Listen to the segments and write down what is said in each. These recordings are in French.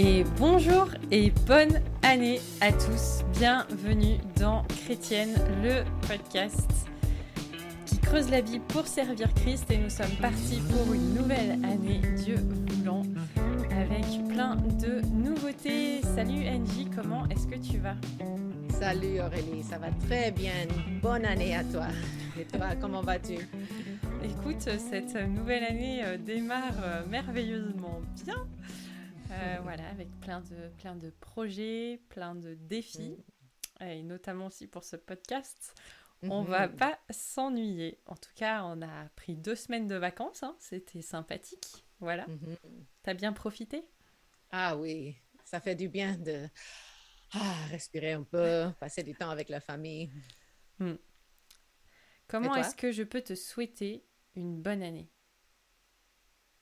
Et bonjour et bonne année à tous. Bienvenue dans Chrétienne, le podcast qui creuse la vie pour servir Christ. Et nous sommes partis pour une nouvelle année, Dieu voulant, avec plein de nouveautés. Salut Angie, comment est-ce que tu vas? Salut Aurélie, ça va très bien. Bonne année à toi. Et toi, comment vas-tu? Écoute, cette nouvelle année euh, démarre euh, merveilleusement bien. Euh, voilà, avec plein de, plein de projets, plein de défis, et notamment aussi pour ce podcast. On va Mhm. pas s'ennuyer. En tout cas, on a pris deux semaines de vacances, hein. c'était sympathique. Voilà, Mhm. t'as bien profité? Ah oui, ça fait du bien de ah, respirer un peu, passer du temps avec la famille. Comment toi? est-ce que je peux te souhaiter une bonne année?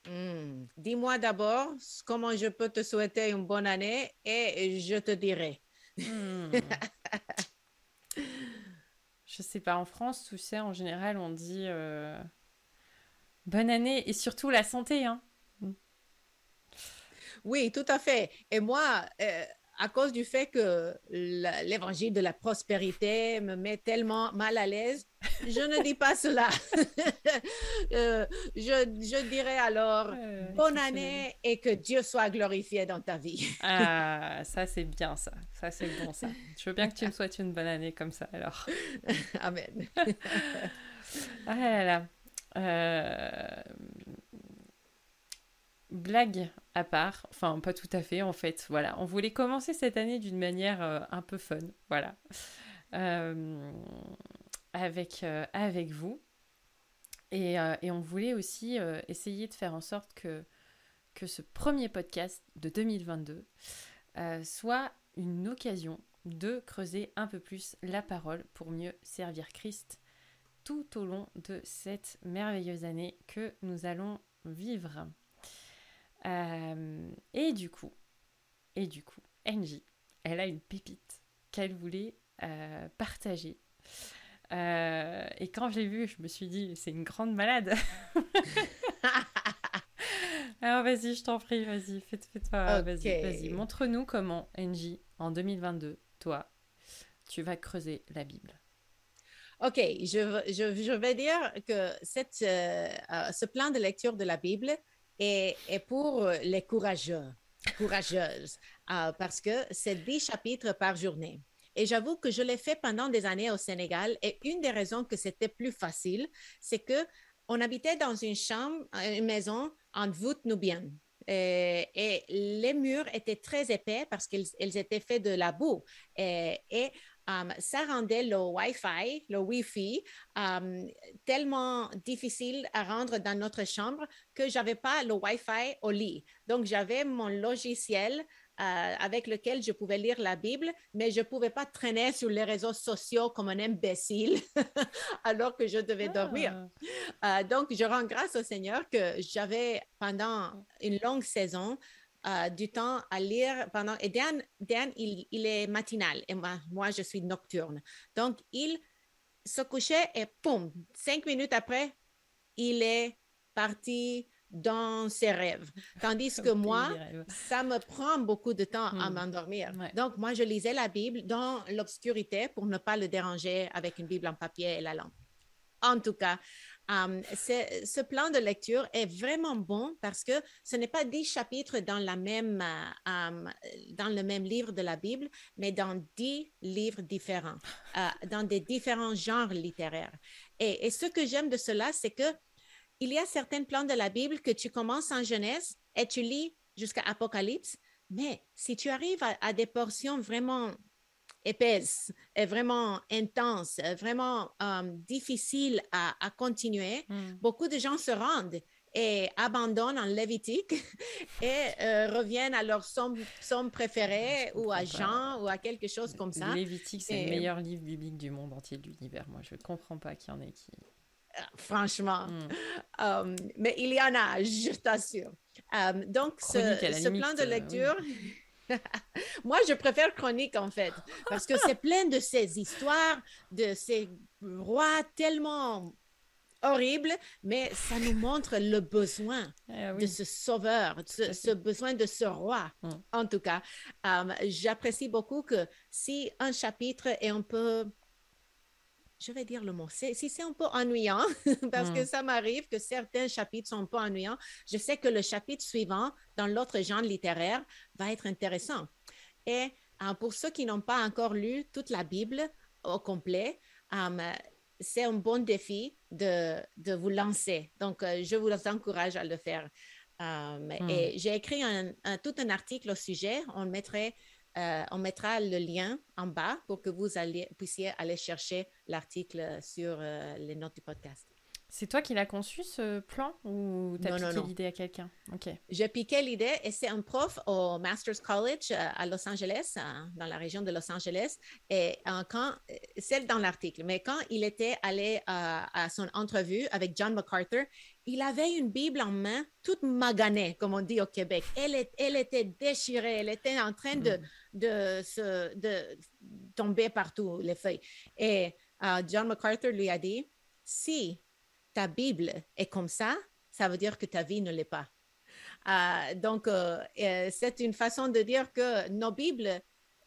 Hmm. Dis-moi d'abord comment je peux te souhaiter une bonne année et je te dirai. Hmm. Je sais pas, en France, tu sais, en général, on dit euh, bonne année et surtout la santé. Hein. Oui, tout à fait. Et moi, euh, à cause du fait que l'évangile de la prospérité me met tellement mal à l'aise, je ne dis pas cela. Euh, je, je dirais alors Euh, bonne année et que Dieu soit glorifié dans ta vie. Ah, ça c'est bien ça. Ça c'est bon ça. Je veux bien que tu me souhaites une bonne année comme ça alors. Amen. Ah là là. Euh, Blague à part, enfin pas tout à fait en fait, voilà. On voulait commencer cette année d'une manière euh, un peu fun, voilà. Euh, avec, euh, avec vous. Et, et on voulait aussi essayer de faire en sorte que, que ce premier podcast de 2022 euh, soit une occasion de creuser un peu plus la parole pour mieux servir Christ tout au long de cette merveilleuse année que nous allons vivre. Euh, et du coup, et du coup, Angie, elle a une pépite qu'elle voulait euh, partager. Euh, et quand je l'ai vue, je me suis dit, c'est une grande malade. Alors vas-y, je t'en prie, vas-y, fais, fais-toi, vas-y, vas-y. Montre-nous comment, Angie, en 2022, toi, tu vas creuser la Bible. OK, je, je, je vais dire que cette, ce plan de lecture de la Bible est pour les courageux, courageuses, euh, parce que c'est 10 chapitres par journée. Et j'avoue que je l'ai fait pendant des années au Sénégal et une des raisons que c'était plus facile, c'est que on habitait dans une chambre, une maison en voûte nubienne. Et, et les murs étaient très épais parce qu'ils ils étaient faits de la boue. Et, et um, ça rendait le Wi-Fi, le Wi-Fi, um, tellement difficile à rendre dans notre chambre que j'avais pas le Wi-Fi au lit. Donc, j'avais mon logiciel euh, avec lequel je pouvais lire la Bible, mais je pouvais pas traîner sur les réseaux sociaux comme un imbécile alors que je devais dormir. Ah. Euh, donc, je rends grâce au Seigneur que j'avais pendant une longue saison euh, du temps à lire pendant. Et Dan, Dan il, il est matinal et moi, moi, je suis nocturne. Donc, il se couchait et poum, cinq minutes après, il est parti dans ses rêves. Tandis que moi, ça me prend beaucoup de temps à Hmm. m'endormir. Ouais. Donc, moi, je lisais la Bible dans l'obscurité pour ne pas le déranger avec une Bible en papier et la lampe. En tout cas, ce plan de lecture est vraiment bon parce que ce n'est pas dix chapitres dans, euh, le même livre de la Bible, mais dans dix livres différents, euh, dans des différents genres littéraires. Et, et ce que j'aime de cela, c'est que il y a certains plans de la Bible que tu commences en Genèse et tu lis jusqu'à Apocalypse, mais si tu arrives à, à des portions vraiment épaisses, et vraiment intenses, euh, vraiment euh, difficiles à, à continuer, Hmm. beaucoup de gens se rendent et abandonnent en Lévitique et euh, reviennent à leur somme, somme préférée Je ou à pas. Jean ou à quelque chose comme ça. Lévitique, c'est Et- le meilleur livre biblique du monde entier de l'univers. Moi, je comprends pas qu'il y en ait qui. Euh, Franchement. Hmm. Um, mais il y en a, je t'assure. Um, donc, ce, Chronique, ce limite, plan de euh, lecture, moi, je préfère chronique en fait, parce que c'est plein de ces histoires, de ces rois tellement horrible, mais ça nous montre le besoin Eh de ce sauveur, ce, ce besoin de ce roi, Mm. en tout cas. Um, J'apprécie beaucoup que si un chapitre est un peu, je vais dire le mot, si c'est un peu ennuyant, parce que Mm. ça m'arrive que certains chapitres sont un peu ennuyants, je sais que le chapitre suivant, dans l'autre genre littéraire, va être intéressant. Et euh, pour ceux qui n'ont pas encore lu toute la Bible au complet, um, c'est un bon défi de, de vous lancer. Donc, euh, je vous encourage à le faire. Um, Hmm. Et j'ai écrit un, un- tout un article au sujet. On, mettrait, euh, on mettra le lien en bas pour que vous puissiez aller chercher l'article sur euh, les notes du podcast. C'est toi qui l'as conçu ce plan ou t'as non. l'idée à quelqu'un? Ok. J'ai piqué l'idée et c'est un prof au Masters College euh, à Los Angeles, euh, dans la région de Los Angeles. Et euh, quand, c'est dans l'article, mais quand il était allé à, à son entrevue avec John MacArthur, il avait une Bible en main, toute maganée, comme on dit au Québec. Elle, est- elle était déchirée, elle était en train de, Mm. de, se, de tomber partout, les feuilles. Et John MacArthur lui a dit, si ta Bible est comme ça, ça veut dire que ta vie ne l'est pas. Euh, donc, euh, euh, c'est une façon de dire que nos Bibles,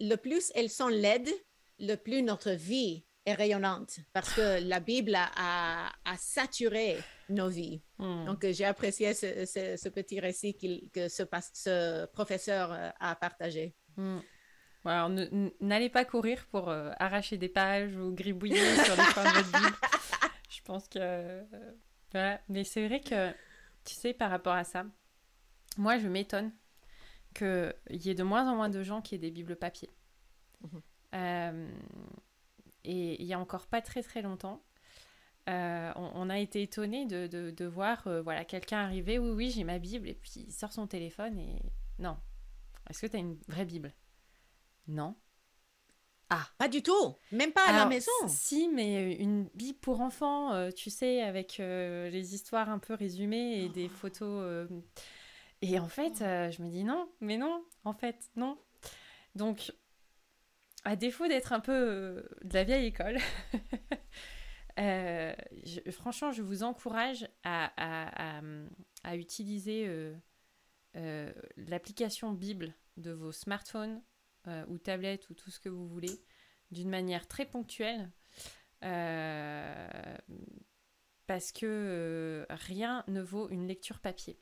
le plus elles sont laides, le plus notre vie est rayonnante, parce que la Bible a, a- a saturé nos vies. Hmm. Donc, j'ai apprécié ce, ce- ce petit récit que ce, ce professeur a partagé. Hmm. Bon, n'allez pas courir pour euh, arracher des pages ou gribouiller sur les coins de votre Bible. Je pense que... voilà. Mais c'est vrai que, tu sais, par rapport à ça, moi, je m'étonne qu'il y ait de moins en moins de gens qui aient des Bibles papier. Mhm. Euh, et il y a encore pas très très longtemps, euh, on, on a été étonnés de, de- de voir euh, voilà, quelqu'un arriver, oui, oui, j'ai ma Bible, et puis il sort son téléphone et... Non. Est-ce que tu as une vraie Bible? Non. Pas du tout, même pas à la maison. Si, mais une Bible pour enfants, euh, tu sais, avec euh, les histoires un peu résumées et des Oh. photos. euh, Et en fait, euh, je me dis non, mais non, en fait, non. Donc, à défaut d'être un peu euh, de la vieille école, euh, je- franchement, je vous encourage à, à- à- à utiliser euh, euh, l'application Bible de vos smartphones euh, ou tablettes ou tout ce que vous voulez d'une manière très ponctuelle euh, parce que euh, rien ne vaut une lecture papier.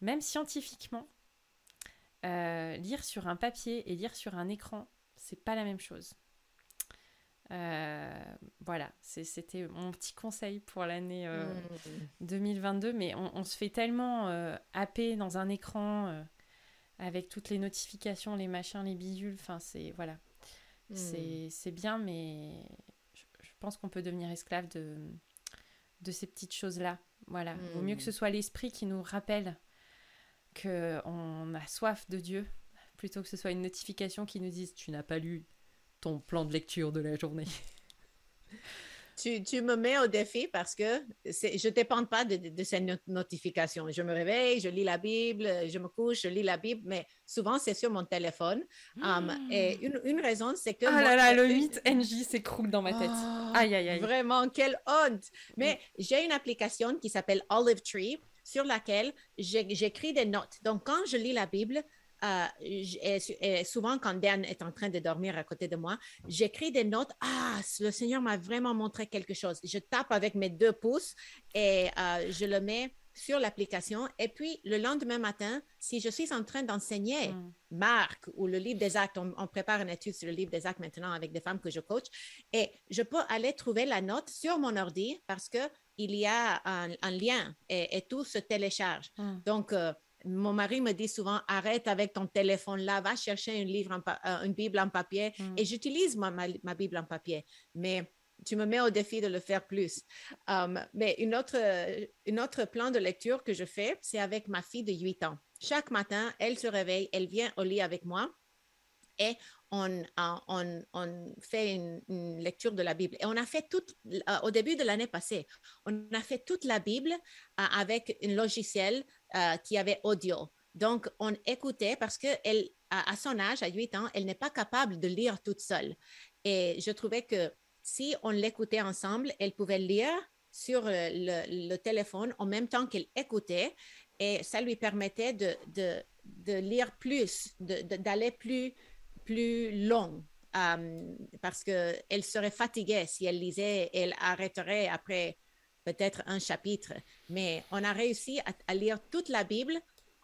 Même scientifiquement, lire sur un papier et lire sur un écran, c'est pas la même chose. Euh, voilà, c'était mon petit conseil pour l'année euh, Mm. 2022, mais on, on se fait tellement euh, happer dans un écran avec toutes les notifications, les machins, les bidules, enfin c'est voilà, Mm. c'est bien, mais je, je pense qu'on peut devenir esclave de, de ces petites choses-là. Voilà, vaut mieux que ce soit l'esprit qui nous rappelle qu'on a soif de Dieu, plutôt que ce soit une notification qui nous dise tu n'as pas lu ton plan de lecture de la journée. Tu, tu me mets au défi parce que je ne dépends pas de, de, de ces not- notifications. Je me réveille, je lis la Bible, je me couche, je lis la Bible, mais souvent c'est sur mon téléphone. Um, et une, une raison, c'est que... Ah moi- là là, le une- mythe NJ s'écroule dans ma tête. Oh, Aïe, aïe, aïe. Vraiment, quelle honte! Mais j'ai une application qui s'appelle Olive Tree sur laquelle j'écris des notes. Donc, quand je lis la Bible, euh, et, su- et souvent quand Dan est en train de dormir à côté de moi, j'écris des notes. Ah, le Seigneur m'a vraiment montré quelque chose. Je tape avec mes deux pouces et euh, je le mets sur l'application. Et puis, le lendemain matin, si je suis en train d'enseigner, Mm. Marc ou le livre des actes. On, on prépare une étude sur le livre des actes maintenant avec des femmes que je coach. Et je peux aller trouver la note sur mon ordi parce que il y a un, un lien et, et tout se télécharge. Mm. Donc, euh, mon mari me dit souvent, arrête avec ton téléphone là, va chercher un livre en euh, une Bible en papier. Mm. Et j'utilise ma, ma, ma Bible en papier. Mais tu me mets au défi de le faire plus. Um, mais une autre, une autre plan de lecture que je fais, c'est avec ma fille de 8 ans. Chaque matin, elle se réveille, elle vient au lit avec moi et on, euh, on, on fait une, une lecture de la Bible. Et on a fait toute, euh, au début de l'année passée, on a fait toute la Bible euh, avec un logiciel euh, qui avait audio. Donc, on écoutait parce qu'elle, à, à son âge, à 8 ans, elle n'est pas capable de lire toute seule. Et je trouvais que si on l'écoutait ensemble, elle pouvait lire sur le, téléphone en même temps qu'elle écoutait et ça lui permettait de, de, lire plus, d'aller plus, plus long. Euh, parce qu'elle serait fatiguée si elle lisait, elle arrêterait après peut-être un chapitre. Mais on a réussi à lire toute la Bible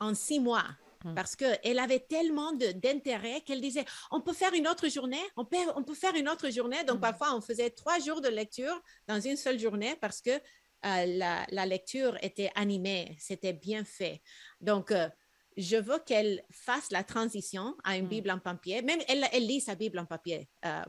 en six mois. Mmh. Parce qu'elle avait tellement d'intérêt qu'elle disait, on peut faire une autre journée, on peut, on peut faire une autre journée. Donc, mmh. parfois, on faisait trois jours de lecture dans une seule journée parce que euh, la, lecture était animée, c'était bien fait. Donc, euh, je veux qu'elle fasse la transition à une mmh. Bible en papier. Même elle, elle lit sa Bible en papier euh,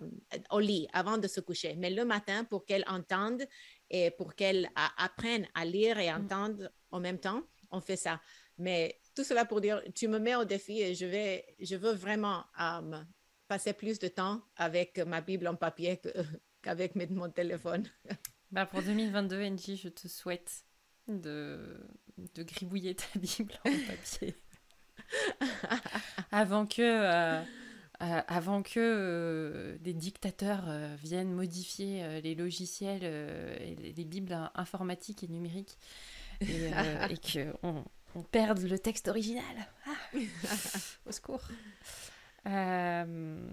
au lit avant de se coucher. Mais le matin, pour qu'elle entende et pour qu'elle apprenne à lire et entendre en même temps, on fait ça. Mais tout cela pour dire, tu me mets au défi et je, vais, je veux vraiment euh, passer plus de temps avec ma Bible en papier qu'avec mon téléphone. Bah pour 2022, Angie, je te souhaite de, de gribouiller ta Bible en papier. avant que, euh, euh, avant que des dictateurs viennent modifier les logiciels, et les, Bibles informatiques et numériques, et, et qu'on on perd le texte original. Ah. Au secours. Euh,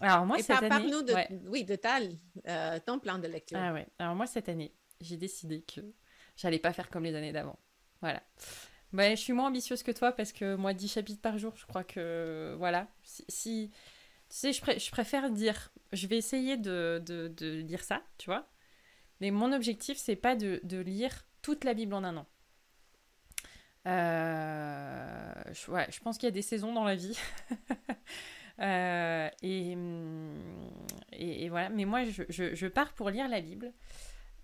alors moi, cette année... de, oui, de euh, ton plan de lecture. Ah ouais. Alors moi, cette année, j'ai décidé que j'allais pas faire comme les années d'avant. Voilà. Je suis moins ambitieuse que toi parce que moi, 10 chapitres par jour, je crois que... Voilà. Si... tu sais, je, préfère dire... Je vais essayer de, de, lire ça, tu vois. Mais mon objectif, c'est pas de, lire toute la Bible en un an. Euh, je, je pense qu'il y a des saisons dans la vie. Euh, mm, et, voilà, mais moi je, pars pour lire la Bible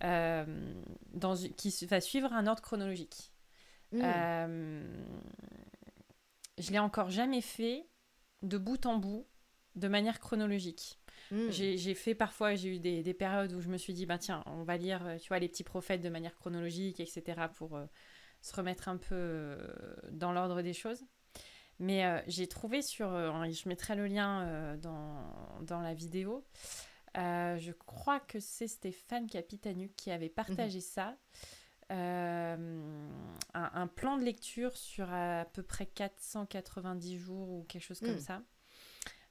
euh, qui va suivre un ordre chronologique. Mmh. je l'ai encore jamais fait de bout en bout, de manière chronologique. Mmh. J'ai fait parfois, j'ai eu des, des, périodes où je me suis dit, bah tiens, on va lire, tu vois, les petits prophètes de manière chronologique, etc. pour se remettre un peu euh, dans l'ordre des choses. Mais euh, j'ai trouvé sur, euh, je mettrai le lien dans, dans, la vidéo, je crois que c'est Stéphane Capitanu qui avait partagé mhm. ça. Un, plan de lecture sur à peu près 490 jours ou quelque chose comme hmm. ça.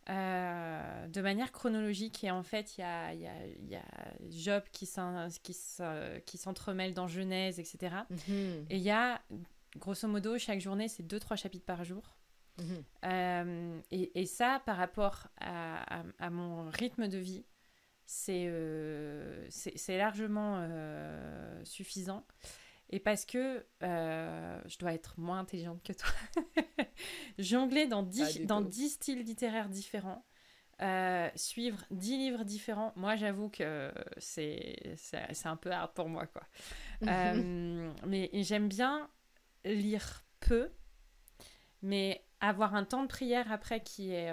Euh, de manière chronologique. Et en fait, il y a, y, a, y a, Job qui s'entremêle dans Genèse, etc. Mhm. Et il y a, grosso modo, chaque journée, c'est 2-3 chapitres par jour. Mhm. Euh, et, et, ça, par rapport à, à, mon rythme de vie, c'est euh, largement suffisant. Et parce que euh, je dois être moins intelligente que toi, jongler dans 10, dans styles littéraires différents, euh, suivre 10 livres différents, moi j'avoue que c'est un peu hard pour moi. quoi. Euh, mais j'aime bien lire peu, mais avoir un temps de prière après qui est,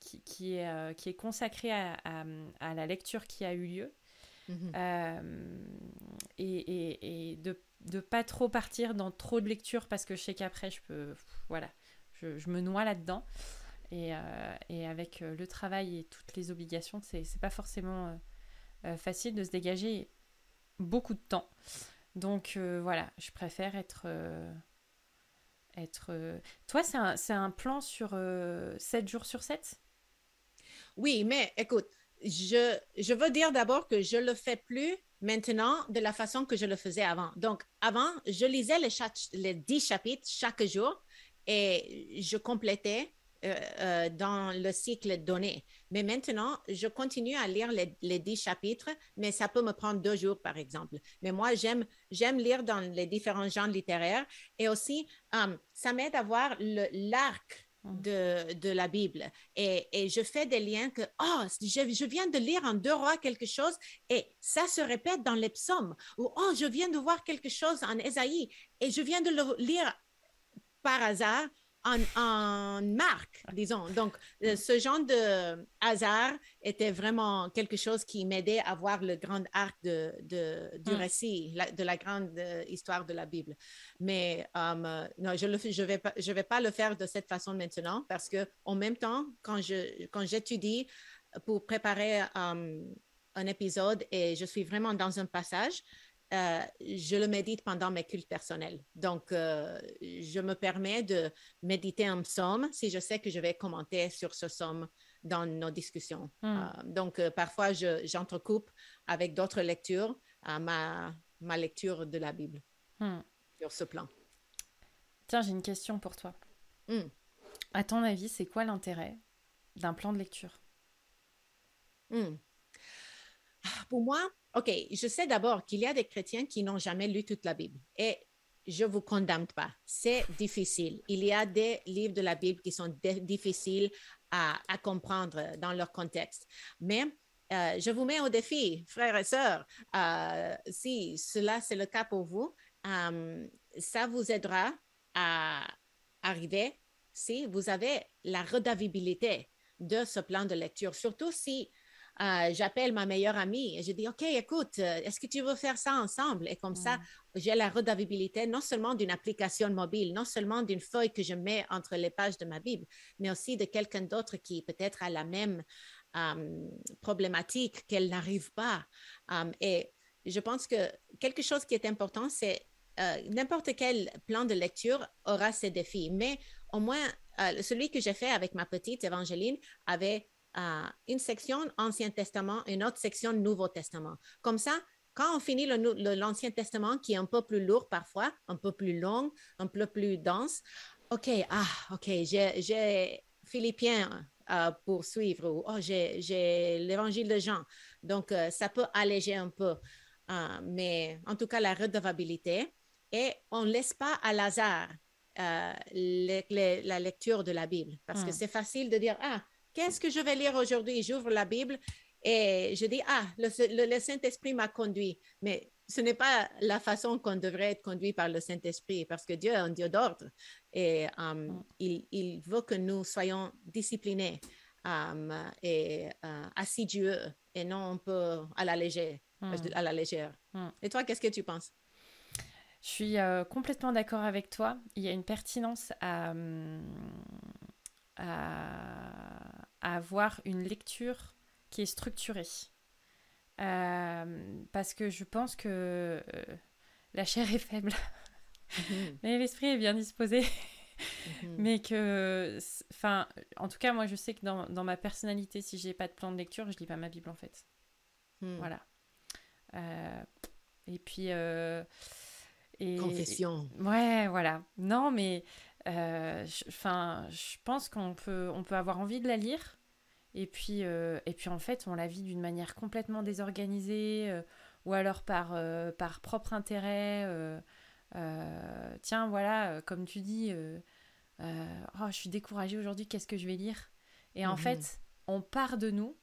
qui, qui, est, qui est consacré à, à, la lecture qui a eu lieu. Mhm. Euh, et, et, de ne pas trop partir dans trop de lecture parce que je sais qu'après, je peux. Voilà, je, je me noie là-dedans. Et, euh, et, avec euh, le travail et toutes les obligations, c'est pas forcément facile de se dégager beaucoup de temps. Donc voilà, je préfère être. Être Toi, c'est un, un, plan sur 7 jours sur 7 Oui, mais écoute, je, je veux dire d'abord que je le fais plus maintenant de la façon que je le faisais avant. Donc, avant, je lisais les, les 10 chapitres chaque jour et je complétais euh, euh, dans le cycle donné. Mais maintenant, je continue à lire les, les 10 chapitres, mais ça peut me prendre deux jours, par exemple. Mais moi, j'aime, j'aime lire dans les différents genres littéraires et aussi, euh, ça m'aide à voir l'arc Mmh. de, de la Bible. Et, et, je fais des liens que, oh, je, je, viens de lire en deux rois quelque chose et ça se répète dans les psaumes. Ou, oh, je viens de voir quelque chose en Ésaïe et je viens de le lire par hasard en, marque, disons. Donc, euh, ce genre de hasard était vraiment quelque chose qui m'aidait à voir le grand arc de, de du mm. récit, de la grande euh, histoire de la Bible. Mais euh, non, je ne je vais, pas, je vais pas le faire de cette façon maintenant parce que en même temps, quand, je, quand j'étudie pour préparer un épisode et je suis vraiment dans un passage, euh, je le médite pendant mes cultes personnels. Donc, euh, je me permets de méditer un psaume si je sais que je vais commenter sur ce psaume dans nos discussions. Hmm. Euh, donc, parfois, j'entrecoupe avec d'autres lectures ma, ma lecture de la Bible hmm. sur ce plan. Tiens, j'ai une question pour toi. Hmm. À ton avis, c'est quoi l'intérêt d'un plan de lecture? Pour moi, OK, je sais d'abord qu'il y a des chrétiens qui n'ont jamais lu toute la Bible et je ne vous condamne pas. C'est difficile. Il y a des livres de la Bible qui sont difficiles à, comprendre dans leur contexte. Mais euh, je vous mets au défi, frères et sœurs, euh, si cela c'est le cas pour vous, euh, ça vous aidera à arriver si vous avez la redavabilité de ce plan de lecture, surtout si euh, j'appelle ma meilleure amie et je dis, OK, écoute, euh, est-ce que tu veux faire ça ensemble? Et comme ça, j'ai la redavabilité non seulement d'une application mobile, non seulement d'une feuille que je mets entre les pages de ma Bible, mais aussi de quelqu'un d'autre qui peut-être a la même euh, problématique qu'elle n'arrive pas. et je pense que quelque chose qui est important, c'est n'importe quel plan de lecture aura ses défis, mais au moins, celui que j'ai fait avec ma petite Évangéline avait une section Ancien Testament, une autre section Nouveau Testament. Comme ça, quand on finit l'Ancien Testament, qui est un peu plus lourd parfois, un peu plus long, un peu plus dense, OK, ah, OK, j'ai Philippiens euh, pour suivre, ou oh, j'ai l'Évangile de Jean. Donc, euh, ça peut alléger un peu. Euh, mais en tout cas, la redevabilité. Et on ne laisse pas à hasard la lecture de la Bible, parce que hmm. c'est facile de dire, ah, Qu'est-ce que je vais lire aujourd'hui? J'ouvre la Bible et je dis, ah, le, Saint-Esprit m'a conduit. Mais ce n'est pas la façon qu'on devrait être conduit par le Saint-Esprit, parce que Dieu est un Dieu d'ordre et um, mm. il, veut que nous soyons disciplinés um, et uh, assidus et non un peu à la légère. Mm. À la légère. Mm. Et toi, qu'est-ce que tu penses? Je suis euh, complètement d'accord avec toi. Il y a une pertinence à, um, à, avoir une lecture qui est structurée. Euh, parce que je pense que euh, la chair est faible, mhm. mais l'esprit est bien disposé. Mhm. mais que, enfin, en tout cas, moi, je sais que dans, dans ma personnalité, si j'ai pas de plan de lecture, je lis pas ma Bible en fait. Hmm. Voilà. Euh, et puis. Et, Confession. Ouais, voilà. Non, mais enfin, je, pense qu'on peut, on peut avoir envie de la lire. Et puis, euh, et puis en fait, on la vit d'une manière complètement désorganisée euh, ou alors par, par propre intérêt. tiens, voilà, comme tu dis, oh, je suis découragée aujourd'hui, qu'est-ce que je vais lire? Et en mhm. fait, on part de nous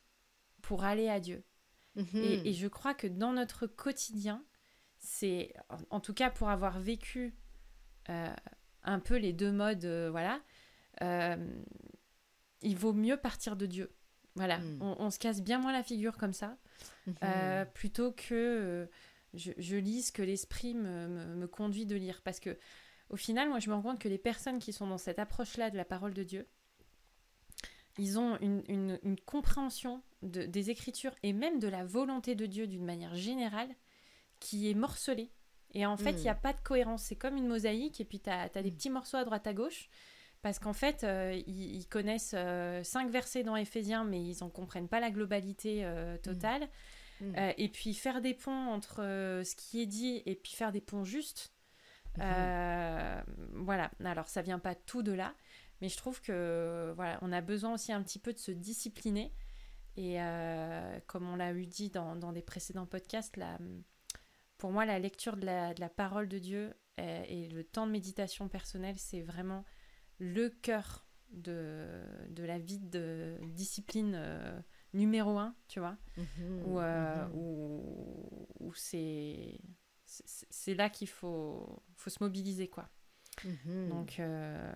pour aller à Dieu. et, mhm. et, je crois que dans notre quotidien, c'est, en, tout cas pour avoir vécu un peu les deux modes, euh, voilà, euh, il vaut mieux partir de Dieu. Voilà, hmm. on, se casse bien moins la figure comme ça, mhm. euh, plutôt que je, lis ce que l'esprit me, conduit de lire. Parce que au final, moi, je me rends compte que les personnes qui sont dans cette approche-là de la parole de Dieu, ils ont une, compréhension des Écritures et même de la volonté de Dieu d'une manière générale qui est morcelée. Et en fait, il n'y a hmm. pas de cohérence. C'est comme une mosaïque, et puis tu as, des hmm. petits morceaux à droite à gauche. Parce qu'en fait, euh, ils, connaissent euh, cinq versets dans Éphésiens, mais ils n'en comprennent pas la globalité euh, totale. Hmm. et puis faire des ponts entre ce qui est dit et puis faire des ponts justes. voilà. Alors, ça vient pas tout de là, mais je trouve que voilà, on a besoin aussi un petit peu de se discipliner. Et comme on l'a eu dit dans, dans des précédents podcasts, la, pour moi, la lecture de la, parole de Dieu et, le temps de méditation personnelle, c'est vraiment le cœur de, la vie de discipline euh, numéro un, tu vois, euh, mhm. où, c'est c'est là qu'il faut, faut se mobiliser, quoi. Mhm. Donc... Euh,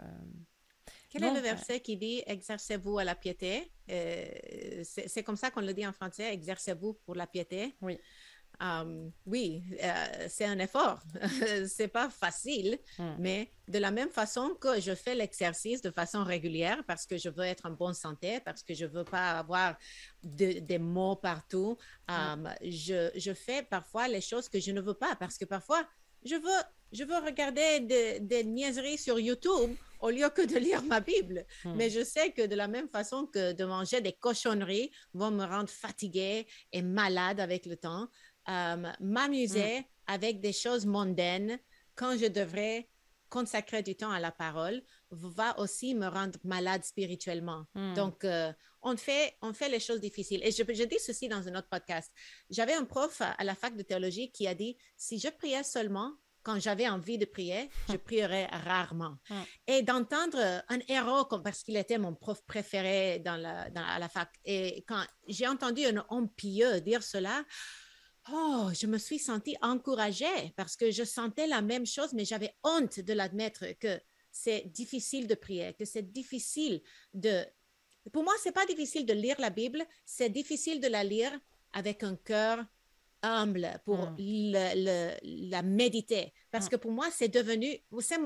quel est le verset qui dit exercez-vous à la piété C'est comme ça qu'on le dit en français, exercez-vous pour la piété. Oui. Um, oui, euh, c'est un effort. c'est pas facile, Hmm. mais de la même façon que je fais l'exercice de façon régulière parce que je veux être en bonne santé, parce que je veux pas avoir de- des mots partout, um, je, je fais parfois les choses que je ne veux pas parce que parfois je veux, je veux regarder des, des niaiseries sur YouTube au lieu que de lire ma Bible. Hmm. Mais je sais que de la même façon que de manger des cochonneries vont me rendre fatiguée et malade avec le temps, euh, m'amuser avec des choses mondaines quand je devrais consacrer du temps à la parole va aussi me rendre malade spirituellement. Hmm. Donc, euh, on, fait, on fait les choses difficiles. Et je, je dis ceci dans un autre podcast. J'avais un prof à, à la fac de théologie qui a dit, si je priais seulement quand j'avais envie de prier, je prierais rarement. Hmm. Et d'entendre un héros, comme, parce qu'il était mon prof préféré dans la, dans, à la fac, et quand j'ai entendu un homme pieux dire cela, Oh, je me suis sentie encouragée parce que je sentais la même chose, mais j'avais honte de l'admettre que c'est difficile de prier, que c'est difficile de... Pour moi, c'est pas difficile de lire la Bible, c'est difficile de la lire avec un cœur humble pour Mm. le- le- la méditer. Parce Mm. que pour moi, c'est devenu,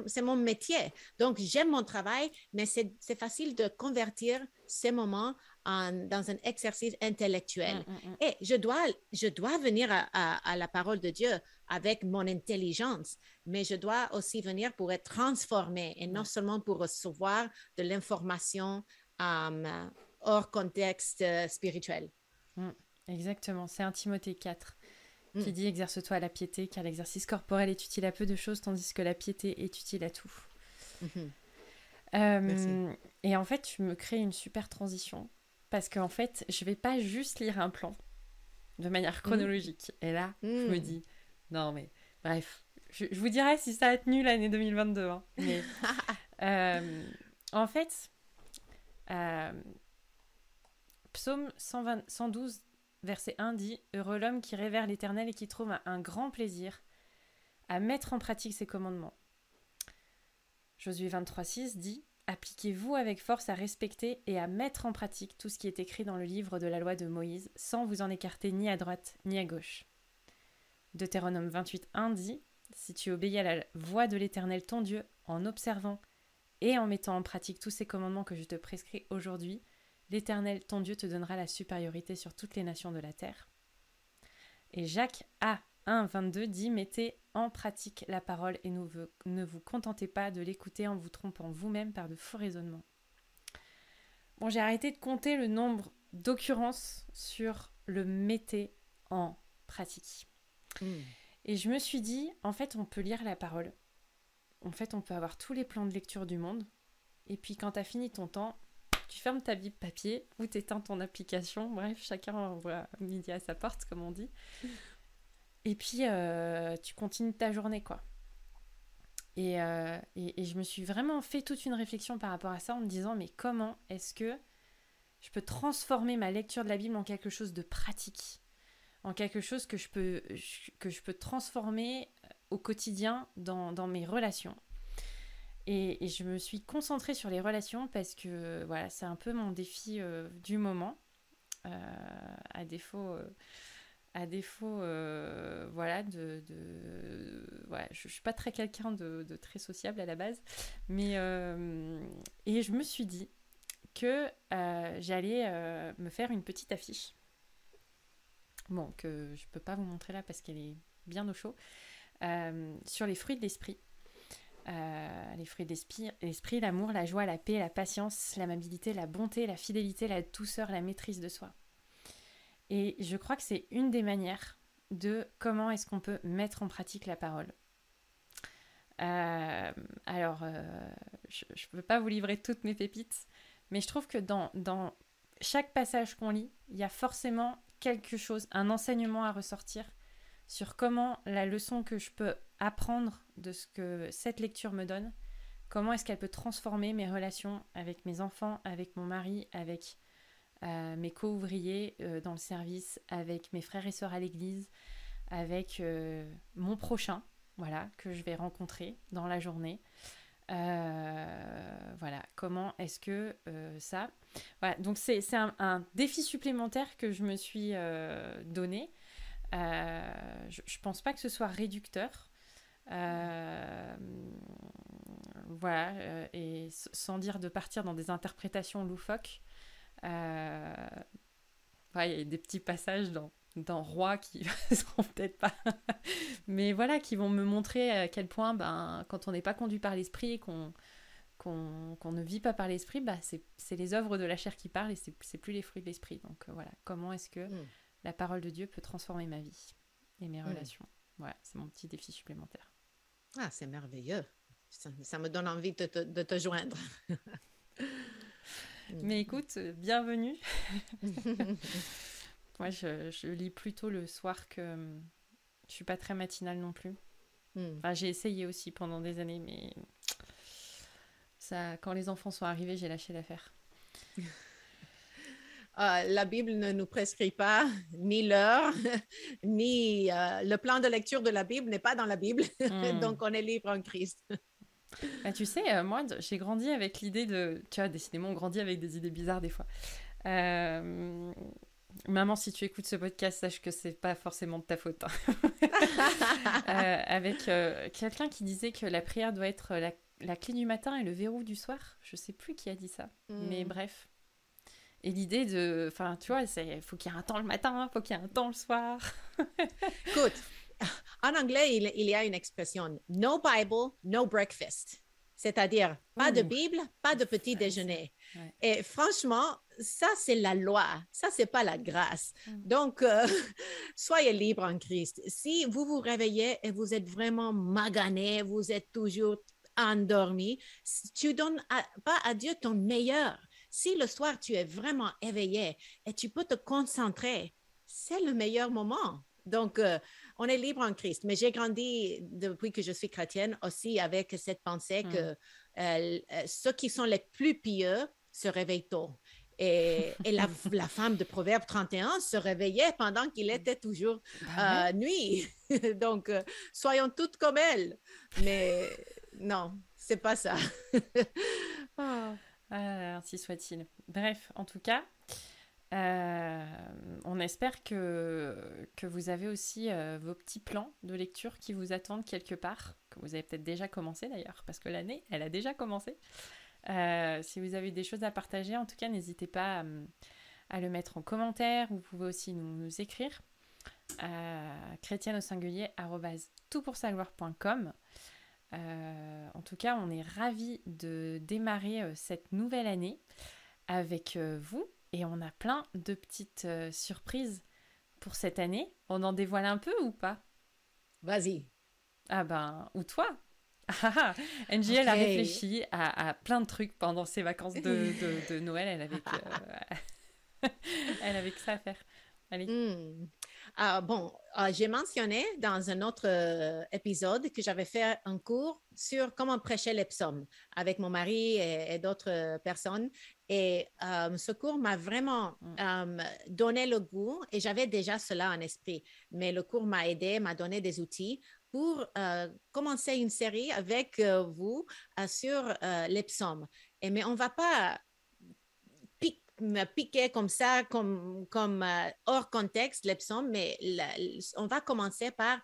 c'est mon métier. Donc, j'aime mon travail, mais c'est c'est facile de convertir ces moments en, dans un exercice intellectuel. Hmm, hmm, hmm. Et je dois, je dois venir à, à- à la parole de Dieu avec mon intelligence, mais je dois aussi venir pour être transformé et non seulement pour recevoir de l'information euh, hors contexte euh, spirituel. Exactement, c'est un Timothée 4 Mm. qui dit Exerce-toi à la piété, car l'exercice corporel est utile à peu de choses, tandis que la piété est utile à tout. Mhm. Euh, et en fait, tu me crées une super transition, parce qu'en fait, je vais pas juste lire un plan de manière chronologique. Et là, je me Mm. dis Non, mais bref, je, je vous dirai si ça a tenu l'année 2022. hein. Mais, euh, en fait, euh, Psaume 120 112, verset 1 dit Heureux l'homme qui révère l'Éternel et qui trouve un, un grand plaisir à mettre en pratique ses commandements. Josué 23,6 dit Appliquez-vous avec force à respecter et à mettre en pratique tout ce qui est écrit dans le livre de la loi de Moïse, sans vous en écarter ni à droite ni à gauche. Deutéronome 28,1 dit Si tu obéis à la voix de l'Éternel ton Dieu en observant et en mettant en pratique tous ces commandements que je te prescris aujourd'hui, l'Éternel ton Dieu te donnera la supériorité sur toutes les nations de la terre. Et Jacques A. 1, 22 dit Mettez en pratique la parole et ne vous, contentez pas de l'écouter en vous trompant vous-même par de faux raisonnements. Bon, j'ai arrêté de compter le nombre d'occurrences sur le mettez en pratique. Mm. Et je me suis dit, en fait, on peut lire la parole. En fait, on peut avoir tous les plans de lecture du monde. Et puis, quand tu as fini ton temps, tu fermes ta Bible papier ou tu éteins ton application. Bref, chacun envoie midi à sa porte, comme on dit. Et puis, euh, tu continues ta journée, quoi. Et, euh, et, et je me suis vraiment fait toute une réflexion par rapport à ça en me disant, mais comment est-ce que je peux transformer ma lecture de la Bible en quelque chose de pratique? En quelque chose que je peux, que je peux transformer au quotidien dans, dans mes relations. Et, je me suis concentrée sur les relations parce que voilà, c'est un peu mon défi euh, du moment. Euh, à défaut, euh, à défaut euh, voilà, je ne suis pas très quelqu'un de, très sociable à la base. Mais. euh, et je me suis dit que euh, j'allais me faire une petite affiche bon, que je peux pas vous montrer là parce qu'elle est bien au chaud, sur les fruits de l'esprit. Les fruits de l'esprit, l'amour, la joie, la paix, la patience, l'amabilité, la bonté, la fidélité, la douceur, la maîtrise de soi. Et je crois que c'est une des manières de comment est-ce qu'on peut mettre en pratique la parole. Euh, alors, je ne peux pas vous livrer toutes mes pépites, mais je trouve que dans chaque passage qu'on lit, il y a forcément quelque chose, un enseignement à ressortir sur comment la leçon que je peux apprendre de ce que cette lecture me donne, comment est-ce qu'elle peut transformer mes relations avec mes enfants, avec mon mari, avec euh, mes co-ouvriers euh, dans le service, avec mes frères et sœurs à l'église, avec euh, mon prochain, voilà, que je vais rencontrer dans la journée. Voilà, comment est-ce que ça... Donc c'est un, un, défi supplémentaire que je me suis donné. je, je pense pas que ce soit réducteur. voilà, et sans dire de partir dans des interprétations loufoques. Il y a des petits passages dans, dans Roi qui seront peut-être pas. Mais voilà, qui vont me montrer à quel point, ben, quand on n'est pas conduit par l'esprit, qu'on qu'on ne vit pas par l'esprit, bah, c'est les œuvres de la chair qui parlent et c'est plus les fruits de l'esprit. Donc euh, voilà, comment est-ce que hmm. la parole de Dieu peut transformer ma vie et mes hmm. relations? Voilà, c'est mon petit défi supplémentaire. Ah, c'est merveilleux. Ça, me donne envie de te, de te joindre. Mais écoute, bienvenue. Moi, je, je, lis plutôt le soir que je suis pas très matinale non plus. Hmm. j'ai essayé aussi pendant des années, mais ça, quand les enfants sont arrivés, j'ai lâché l'affaire. Ah, la Bible ne nous prescrit pas ni l'heure, ni euh, le plan de lecture de la Bible n'est pas dans la Bible. Hmm. Donc, on est libre en Christ. Bah, tu sais, euh, moi, j'ai grandi avec l'idée de... Tu vois, décidément, on grandit avec des idées bizarres des fois. Euh, Maman, si tu écoutes ce podcast, sache que c'est pas forcément de ta faute. Hein. Euh, avec quelqu'un qui disait que la prière doit être la, clé du matin et le verrou du soir. Je sais plus qui a dit ça, mais hmm. bref. Et l'idée de, enfin, tu vois, c'est faut qu'il y ait un temps le matin, faut qu'il y ait un temps le soir. Écoute, en anglais, il, il, y a une expression no Bible, no breakfast. C'est-à-dire, pas de Bible, pas de petit déjeuner. Et franchement, ça, c'est la loi. Ça, c'est pas la grâce. Mm. Donc, euh, soyez libre en Christ. Si vous vous réveillez et vous êtes vraiment magané, vous êtes toujours endormi, tu donnes pas à Dieu ton meilleur. Si le soir, tu es vraiment éveillé et tu peux te concentrer, c'est le meilleur moment. Donc, euh, on est libre en Christ. Mais j'ai grandi depuis que je suis chrétienne aussi avec cette pensée mm. que euh, euh, ceux qui sont les plus pieux se réveillent tôt. Et, la, femme de Proverbe 31 se réveillait pendant qu'il était toujours bah nuit. Donc, soyons toutes comme elle. Mais non, c'est pas ça. oh. ainsi soit-il. Bref, en tout cas, euh, on espère que, vous avez aussi euh, vos petits plans de lecture qui vous attendent quelque part, que vous avez peut-être déjà commencé d'ailleurs, parce que l'année, elle a déjà commencé. Euh, si vous avez des choses à partager, en tout cas, n'hésitez pas à, le mettre en commentaire. Vous pouvez aussi nous, écrire chrétienne au singulier en tout cas, on est ravis de démarrer cette nouvelle année avec vous et on a plein de petites euh, surprises pour cette année. On en dévoile un peu ou pas? Vas-y. Ah ben, ou toi? Ah, NGL a réfléchi à, plein de trucs pendant ses vacances de, Noël. Elle avait, que, elle avait que ça à faire. Allez. Hmm. Ah, bon, ah, j'ai mentionné dans un autre euh, épisode que j'avais fait un cours sur comment prêcher les psaumes avec mon mari et, d'autres euh, personnes. Et euh, ce cours m'a vraiment mm. donné le goût et j'avais déjà cela en esprit. Mais le cours m'a aidé, m'a donné des outils pour commencer une série avec vous sur les psaumes. Et, mais on ne va pas me piquer comme ça, comme, comme euh, hors contexte, les psaumes, mais on va commencer par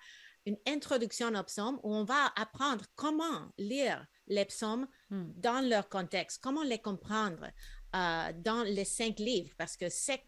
une introduction aux psaumes où on va apprendre comment lire les psaumes hmm. dans leur contexte, comment les comprendre euh, dans les cinq livres, parce que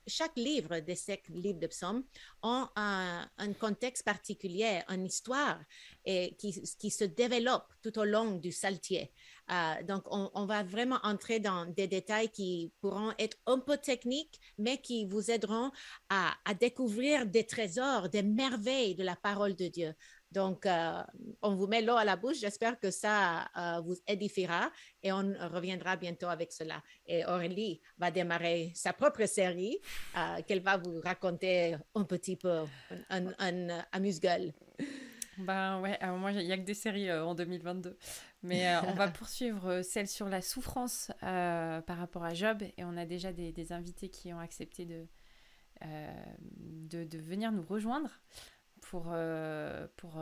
chaque livre des cinq livres de psaumes ont un, contexte particulier, une histoire et qui, qui, se développe tout au long du saltier. Euh, donc, on, va vraiment entrer dans des détails qui pourront être un peu techniques, mais qui vous aideront à découvrir des trésors, des merveilles de la parole de Dieu. Donc, euh, on vous met l'eau à la bouche. J'espère que ça euh, vous édifiera et on reviendra bientôt avec cela. Et Aurélie va démarrer sa propre série qu'elle va vous raconter un petit peu, un, un amuse-gueule. Ben ouais, alors moi, il n'y a que des séries en 2022. Mais euh, on va poursuivre euh, celle sur la souffrance euh, par rapport à Job. Et on a déjà des, invités qui ont accepté de, de, venir nous rejoindre pour, pour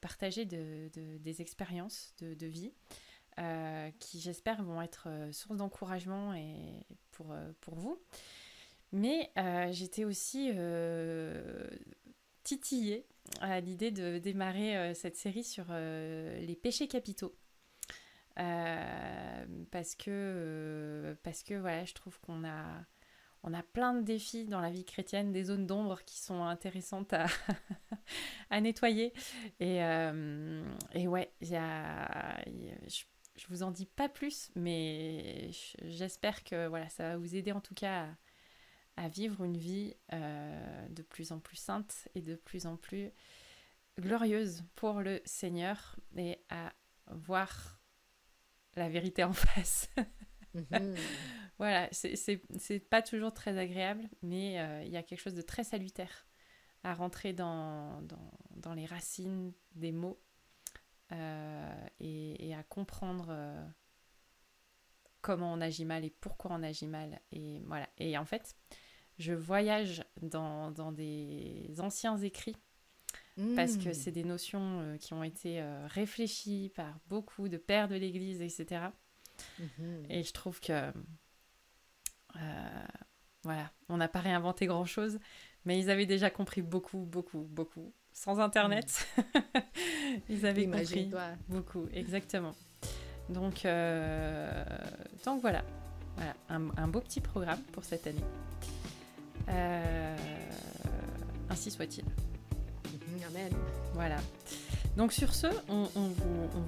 partager des expériences de, vie qui, j'espère, vont être source d'encouragement et pour, pour vous. Mais j'étais aussi titillé à l'idée de démarrer cette série sur les péchés capitaux. parce que, parce que voilà, je trouve qu'on a, on a plein de défis dans la vie chrétienne, des zones d'ombre qui sont intéressantes à, nettoyer. Et, et ouais, je vous en dis pas plus, mais j'espère que voilà, ça va vous aider en tout cas à, vivre une vie euh, de plus en plus sainte et de plus en plus glorieuse pour le Seigneur et à voir la vérité en face. Mhm. Voilà, c'est pas toujours très agréable, mais euh, il y a quelque chose de très salutaire à rentrer dans, dans, dans les racines des mots euh, et, à comprendre euh, comment on agit mal et pourquoi on agit mal. Et voilà. Et en fait, je voyage dans, dans des anciens écrits parce que hmm. c'est des notions qui ont été réfléchies par beaucoup de pères de l'Église, etc. Mhm. Et je trouve que voilà, on n'a pas réinventé grand-chose, mais ils avaient déjà compris beaucoup, beaucoup, beaucoup sans Internet. Ils avaient compris beaucoup, exactement. Donc, euh, donc voilà, voilà un, beau petit programme pour cette année. Euh, ainsi soit-il. Mm-hmm, amen. Voilà. Donc sur ce, on,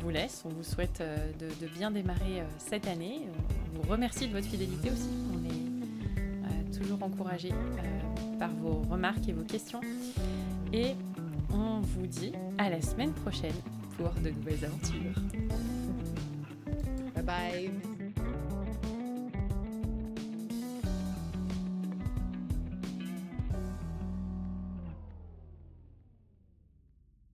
vous, laisse, on vous souhaite euh, de, bien démarrer cette année. On vous remercie de votre fidélité aussi. On est toujours encouragé par vos remarques et vos questions. Et on vous dit à la semaine prochaine pour de nouvelles aventures. Bye bye